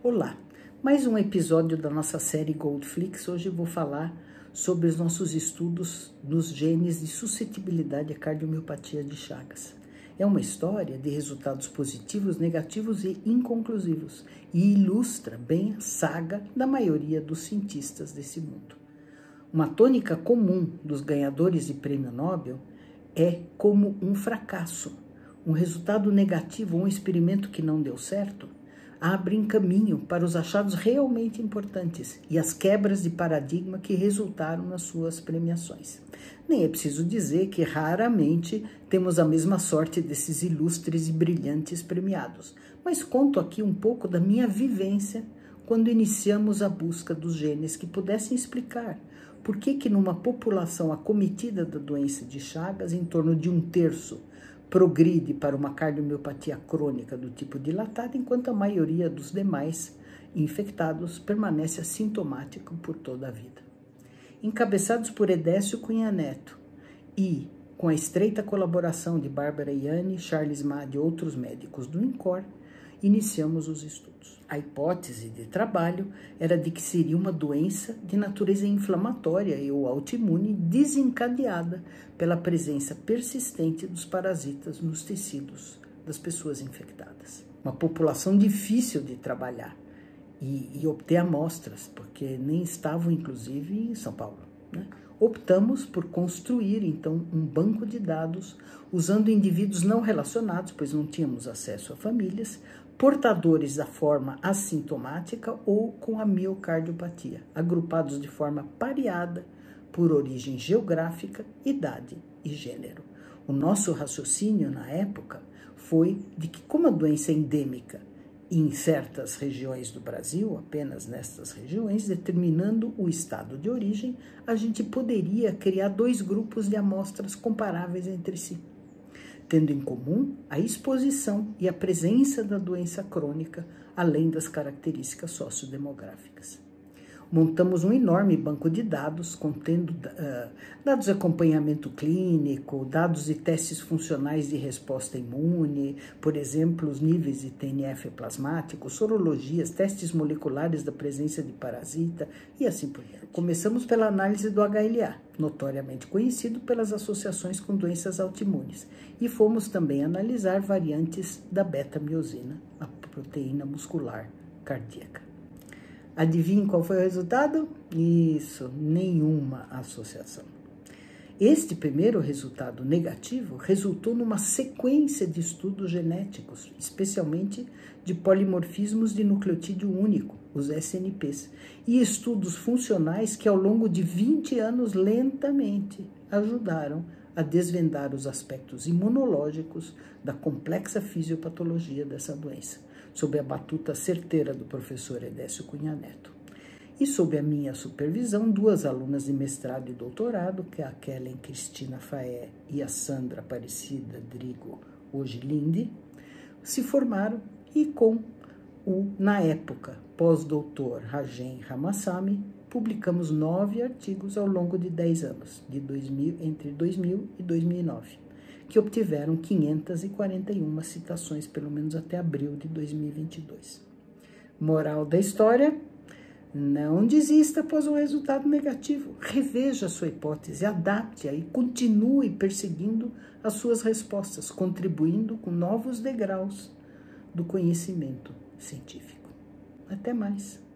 Olá, mais um episódio da nossa série Goldflix. Hoje vou falar sobre os nossos estudos nos genes de suscetibilidade à cardiomiopatia de Chagas. É uma história de resultados positivos, negativos e inconclusivos e ilustra bem a saga da maioria dos cientistas desse mundo. Uma tônica comum dos ganhadores de prêmio Nobel é como um fracasso, um resultado negativo, um experimento que não deu certo, abrem caminho para os achados realmente importantes e as quebras de paradigma que resultaram nas suas premiações. Nem é preciso dizer que raramente temos a mesma sorte desses ilustres e brilhantes premiados, mas conto aqui um pouco da minha vivência quando iniciamos a busca dos genes que pudessem explicar por que, que numa população acometida da doença de Chagas, em torno de um terço progride para uma cardiomiopatia crônica do tipo dilatado, enquanto a maioria dos demais infectados permanece assintomático por toda a vida. Encabeçados por Edécio Cunha Neto e com a estreita colaboração de Bárbara Iane, Charles Mad e outros médicos do INCOR, iniciamos os estudos. A hipótese de trabalho era de que seria uma doença de natureza inflamatória e ou autoimune desencadeada pela presença persistente dos parasitas nos tecidos das pessoas infectadas. Uma população difícil de trabalhar e, e obter amostras, porque nem estavam, inclusive, em São Paulo. Né? Optamos por construir, então, um banco de dados usando indivíduos não relacionados, pois não tínhamos acesso a famílias, portadores da forma assintomática ou com a miocardiopatia, agrupados de forma pareada por origem geográfica, idade e gênero. O nosso raciocínio na época foi de que, como a doença é endêmica em certas regiões do Brasil, apenas nestas regiões, determinando o estado de origem, a gente poderia criar dois grupos de amostras comparáveis entre si tendo em comum a exposição e a presença da doença crônica, além das características sociodemográficas. Montamos um enorme banco de dados contendo uh, dados de acompanhamento clínico, dados de testes funcionais de resposta imune, por exemplo, os níveis de TNF plasmático, sorologias, testes moleculares da presença de parasita e assim por diante. Começamos pela análise do HLA, notoriamente conhecido pelas associações com doenças autoimunes, e fomos também analisar variantes da beta-miosina, a proteína muscular cardíaca. Adivinhe qual foi o resultado? Isso, nenhuma associação. Este primeiro resultado negativo resultou numa sequência de estudos genéticos, especialmente de polimorfismos de nucleotídeo único, os SNPs, e estudos funcionais que ao longo de 20 anos lentamente ajudaram a desvendar os aspectos imunológicos da complexa fisiopatologia dessa doença sob a batuta certeira do professor Edécio Cunha Neto. E sob a minha supervisão, duas alunas de mestrado e doutorado, que é a Kellen Cristina Faé e a Sandra Aparecida Drigo, hoje Linde, se formaram e com o, na época, pós-doutor Rajen Ramassami, publicamos nove artigos ao longo de dez anos, de 2000, entre 2000 e 2009 que obtiveram 541 citações, pelo menos até abril de 2022. Moral da história: não desista após um resultado negativo. Reveja sua hipótese, adapte-a e continue perseguindo as suas respostas, contribuindo com novos degraus do conhecimento científico. Até mais.